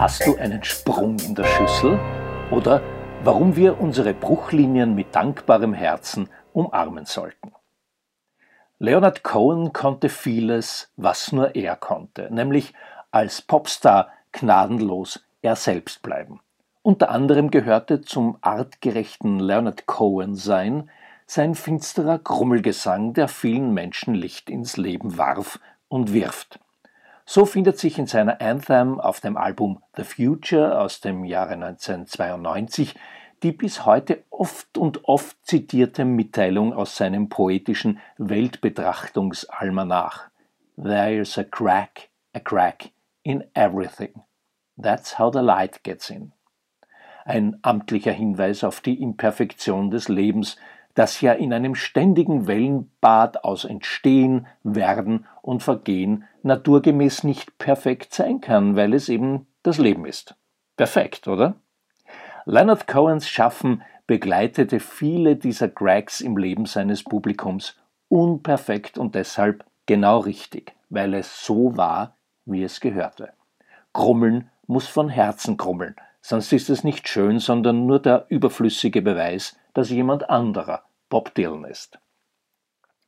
Hast du einen Sprung in der Schüssel? Oder warum wir unsere Bruchlinien mit dankbarem Herzen umarmen sollten? Leonard Cohen konnte vieles, was nur er konnte, nämlich als Popstar gnadenlos er selbst bleiben. Unter anderem gehörte zum artgerechten Leonard Cohen sein sein finsterer Grummelgesang, der vielen Menschen Licht ins Leben warf und wirft. So findet sich in seiner Anthem auf dem Album The Future aus dem Jahre 1992 die bis heute oft und oft zitierte Mitteilung aus seinem poetischen Weltbetrachtungsalmanach. There's a crack, a crack in everything. That's how the light gets in. Ein amtlicher Hinweis auf die Imperfektion des Lebens, das ja in einem ständigen Wellenbad aus Entstehen, Werden und Vergehen naturgemäß nicht perfekt sein kann, weil es eben das Leben ist. Perfekt, oder? Leonard Cohens Schaffen begleitete viele dieser Cracks im Leben seines Publikums unperfekt und deshalb genau richtig, weil es so war, wie es gehörte. Grummeln muss von Herzen grummeln, sonst ist es nicht schön, sondern nur der überflüssige Beweis, dass jemand anderer Bob Dylan ist.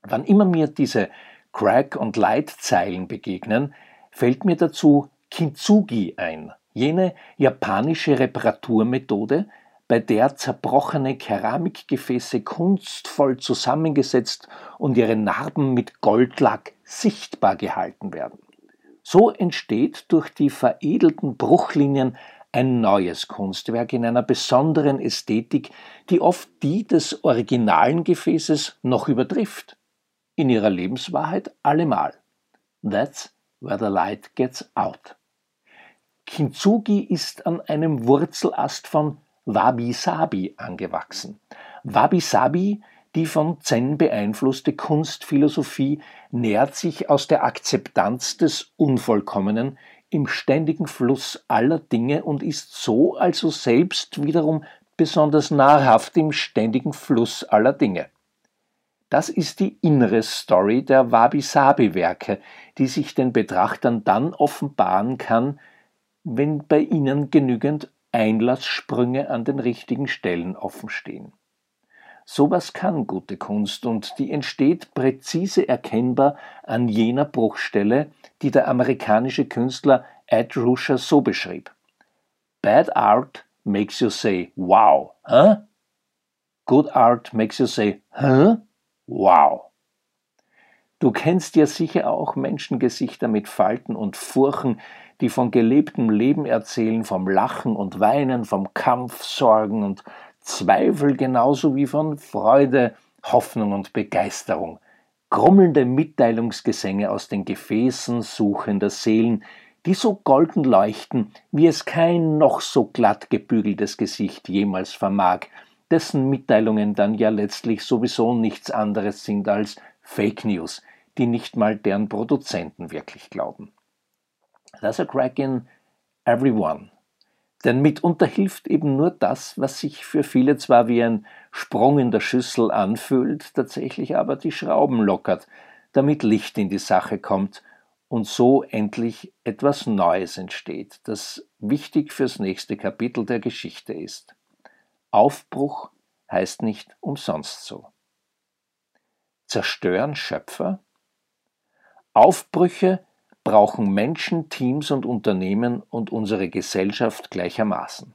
Wann immer mir diese Crack- und Light-Zeilen begegnen, fällt mir dazu Kintsugi ein, jene japanische Reparaturmethode, bei der zerbrochene Keramikgefäße kunstvoll zusammengesetzt und ihre Narben mit Goldlack sichtbar gehalten werden. So entsteht durch die veredelten Bruchlinien ein neues Kunstwerk in einer besonderen Ästhetik, die oft die des originalen Gefäßes noch übertrifft. In ihrer Lebenswahrheit allemal. That's where the light gets out. Kintsugi ist an einem Wurzelast von Wabi-Sabi angewachsen. Wabi-Sabi, die von Zen beeinflusste Kunstphilosophie, nährt sich aus der Akzeptanz des Unvollkommenen im ständigen Fluss aller Dinge und ist so also selbst wiederum besonders nahrhaft im ständigen Fluss aller Dinge. Das ist die innere Story der Wabi-Sabi-Werke, die sich den Betrachtern dann offenbaren kann, wenn bei ihnen genügend Einlasssprünge an den richtigen Stellen offenstehen. Sowas kann gute Kunst und die entsteht präzise erkennbar an jener Bruchstelle, die der amerikanische Künstler Ed Ruscher so beschrieb. Bad art makes you say wow, huh? Good art makes you say huh? Wow. Du kennst ja sicher auch Menschengesichter mit Falten und Furchen, die von gelebtem Leben erzählen, vom Lachen und Weinen, vom Kampf, Sorgen und Zweifel genauso wie von Freude, Hoffnung und Begeisterung. Grummelnde Mitteilungsgesänge aus den Gefäßen suchender Seelen, die so golden leuchten, wie es kein noch so glatt gebügeltes Gesicht jemals vermag, dessen Mitteilungen dann ja letztlich sowieso nichts anderes sind als Fake News, die nicht mal deren Produzenten wirklich glauben. There's a crack in everyone. Denn mitunter hilft eben nur das, was sich für viele zwar wie ein Sprung in der Schüssel anfühlt, tatsächlich aber die Schrauben lockert, damit Licht in die Sache kommt und so endlich etwas Neues entsteht, das wichtig fürs nächste Kapitel der Geschichte ist. Aufbruch heißt nicht umsonst so. Zerstören Schöpfer? Aufbrüche brauchen Menschen, Teams und Unternehmen und unsere Gesellschaft gleichermaßen.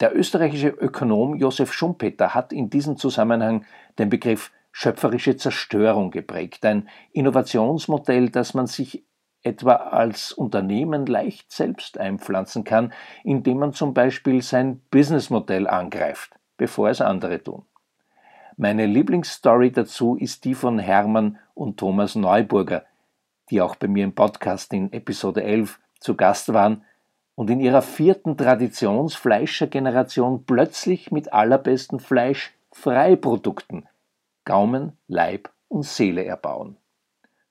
Der österreichische Ökonom Josef Schumpeter hat in diesem Zusammenhang den Begriff schöpferische Zerstörung geprägt, ein Innovationsmodell, das man sich etwa als Unternehmen leicht selbst einpflanzen kann, indem man zum Beispiel sein Businessmodell angreift, bevor es andere tun. Meine Lieblingsstory dazu ist die von Hermann und Thomas Neuburger, die auch bei mir im Podcast in Episode 11 zu Gast waren und in ihrer vierten Traditionsfleischergeneration plötzlich mit allerbesten Fleischfreiprodukten Gaumen, Leib und Seele erbauen.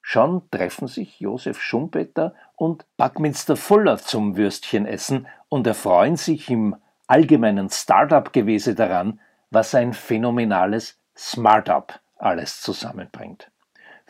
Schon treffen sich Josef Schumpeter und Buckminster Fuller zum Würstchenessen und erfreuen sich im allgemeinen Start-up-Gewese daran, was ein phänomenales Smart-up alles zusammenbringt.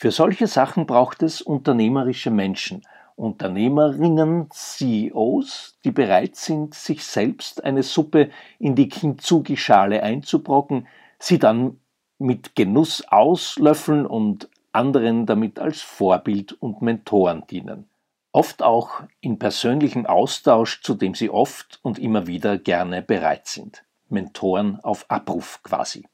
Für solche Sachen braucht es unternehmerische Menschen Unternehmerinnen, CEOs, die bereit sind, sich selbst eine Suppe in die Kintsugi-Schale einzubrocken, sie dann mit Genuss auslöffeln und anderen damit als Vorbild und Mentoren dienen. Oft auch in persönlichem Austausch, zu dem sie oft und immer wieder gerne bereit sind. Mentoren auf Abruf quasi.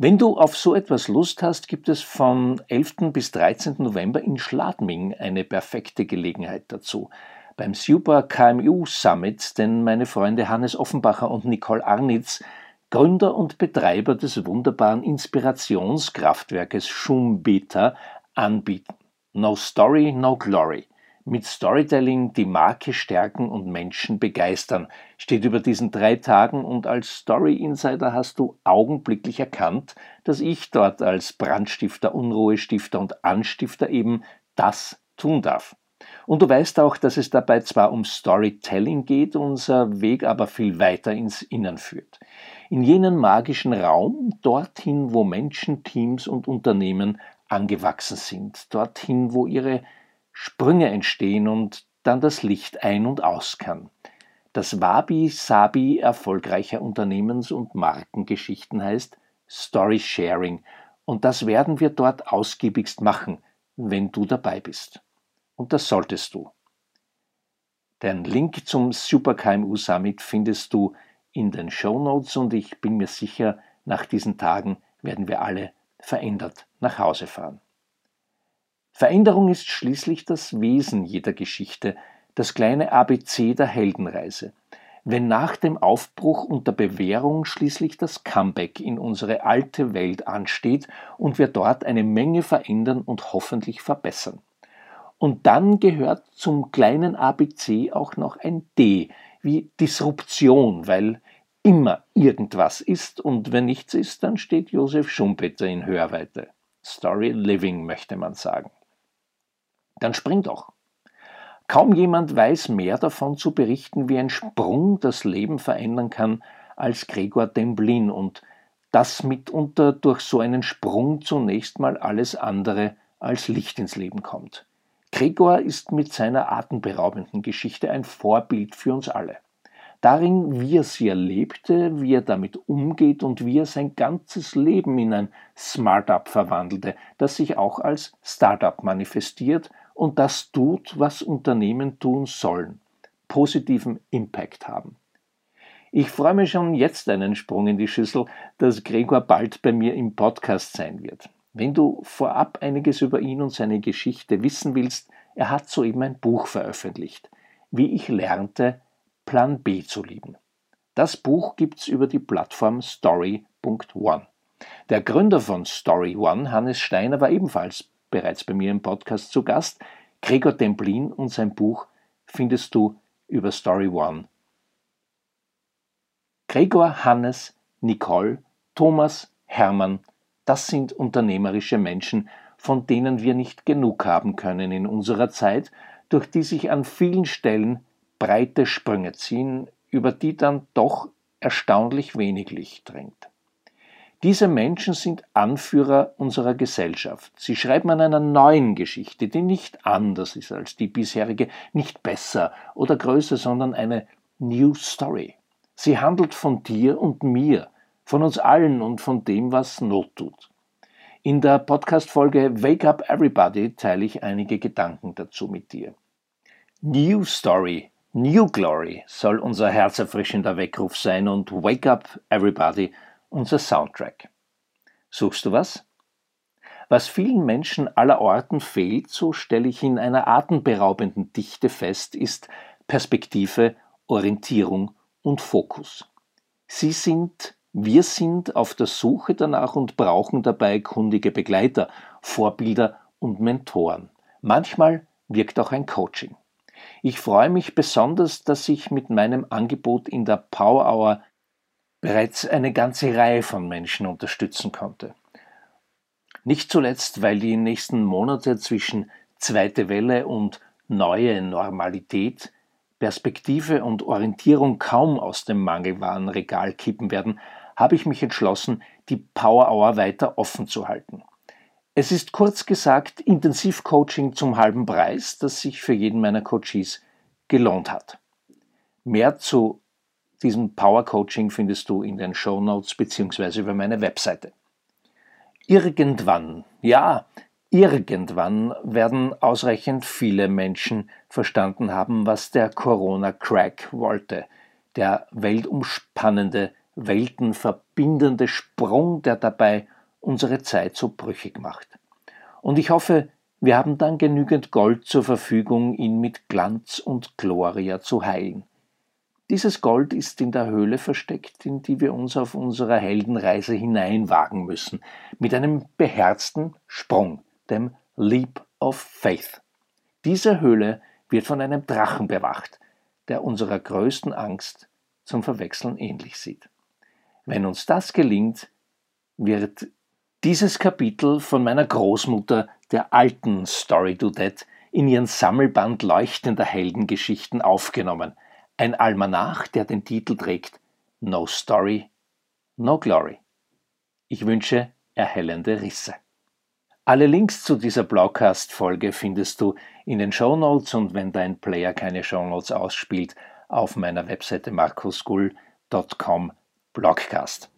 Wenn du auf so etwas Lust hast, gibt es vom 11. bis 13. November in Schladming eine perfekte Gelegenheit dazu. Beim Super KMU Summit, denn meine Freunde Hannes Offenbacher und Nicole Arnitz, Gründer und Betreiber des wunderbaren Inspirationskraftwerkes Schumbeta, anbieten. No Story, No Glory mit Storytelling die Marke stärken und Menschen begeistern, steht über diesen drei Tagen und als Story Insider hast du augenblicklich erkannt, dass ich dort als Brandstifter, Unruhestifter und Anstifter eben das tun darf. Und du weißt auch, dass es dabei zwar um Storytelling geht, unser Weg aber viel weiter ins Innern führt. In jenen magischen Raum, dorthin, wo Menschen, Teams und Unternehmen angewachsen sind, dorthin, wo ihre Sprünge entstehen und dann das Licht ein- und aus kann. Das Wabi-Sabi erfolgreicher Unternehmens- und Markengeschichten heißt Story Sharing und das werden wir dort ausgiebigst machen, wenn du dabei bist. Und das solltest du. Den Link zum Super KMU Summit findest du in den Show Notes und ich bin mir sicher, nach diesen Tagen werden wir alle verändert nach Hause fahren. Veränderung ist schließlich das Wesen jeder Geschichte, das kleine ABC der Heldenreise. Wenn nach dem Aufbruch und der Bewährung schließlich das Comeback in unsere alte Welt ansteht und wir dort eine Menge verändern und hoffentlich verbessern. Und dann gehört zum kleinen ABC auch noch ein D, wie Disruption, weil immer irgendwas ist und wenn nichts ist, dann steht Josef Schumpeter in Hörweite. Story Living möchte man sagen. Dann spring doch. Kaum jemand weiß mehr davon zu berichten, wie ein Sprung das Leben verändern kann, als Gregor Demblin und dass mitunter durch so einen Sprung zunächst mal alles andere als Licht ins Leben kommt. Gregor ist mit seiner atemberaubenden Geschichte ein Vorbild für uns alle. Darin, wie er sie erlebte, wie er damit umgeht und wie er sein ganzes Leben in ein Smart-up verwandelte, das sich auch als Start-up manifestiert und das tut, was Unternehmen tun sollen, positiven Impact haben. Ich freue mich schon jetzt einen Sprung in die Schüssel, dass Gregor bald bei mir im Podcast sein wird. Wenn du vorab einiges über ihn und seine Geschichte wissen willst, er hat soeben ein Buch veröffentlicht, wie ich lernte, Plan B zu lieben. Das Buch gibt's über die Plattform Story.one. Der Gründer von Story One, Hannes Steiner, war ebenfalls bereits bei mir im Podcast zu Gast. Gregor Templin und sein Buch findest du über Story One. Gregor, Hannes, Nicole, Thomas, Hermann, das sind unternehmerische Menschen, von denen wir nicht genug haben können in unserer Zeit, durch die sich an vielen Stellen breite Sprünge ziehen, über die dann doch erstaunlich wenig Licht dringt. Diese Menschen sind Anführer unserer Gesellschaft. Sie schreiben an einer neuen Geschichte, die nicht anders ist als die bisherige, nicht besser oder größer, sondern eine New Story. Sie handelt von dir und mir, von uns allen und von dem, was Not tut. In der Podcast-Folge Wake Up Everybody teile ich einige Gedanken dazu mit dir. New Story, New Glory soll unser herzerfrischender Weckruf sein und Wake Up Everybody unser Soundtrack. Suchst du was? Was vielen Menschen aller Orten fehlt, so stelle ich in einer atemberaubenden Dichte fest, ist Perspektive, Orientierung und Fokus. Sie sind, wir sind auf der Suche danach und brauchen dabei kundige Begleiter, Vorbilder und Mentoren. Manchmal wirkt auch ein Coaching. Ich freue mich besonders, dass ich mit meinem Angebot in der Power Hour bereits eine ganze Reihe von Menschen unterstützen konnte. Nicht zuletzt, weil die nächsten Monate zwischen zweite Welle und neue Normalität Perspektive und Orientierung kaum aus dem Mangelwarenregal kippen werden, habe ich mich entschlossen, die Power Hour weiter offen zu halten. Es ist kurz gesagt Intensivcoaching zum halben Preis, das sich für jeden meiner Coaches gelohnt hat. Mehr zu diesem Power Coaching findest du in den Show Notes bzw. über meine Webseite. Irgendwann, ja, irgendwann werden ausreichend viele Menschen verstanden haben, was der Corona-Crack wollte. Der weltumspannende, weltenverbindende Sprung, der dabei unsere Zeit so brüchig macht. Und ich hoffe, wir haben dann genügend Gold zur Verfügung, ihn mit Glanz und Gloria zu heilen. Dieses Gold ist in der Höhle versteckt, in die wir uns auf unserer Heldenreise hineinwagen müssen, mit einem beherzten Sprung, dem Leap of Faith. Diese Höhle wird von einem Drachen bewacht, der unserer größten Angst zum Verwechseln ähnlich sieht. Wenn uns das gelingt, wird dieses Kapitel von meiner Großmutter, der alten Story That, in ihren Sammelband leuchtender Heldengeschichten aufgenommen – ein Almanach, der den Titel trägt No Story, No Glory. Ich wünsche erhellende Risse. Alle Links zu dieser Blogcast-Folge findest du in den Show Notes und wenn dein Player keine Show Notes ausspielt, auf meiner Webseite markusgull.com Blogcast.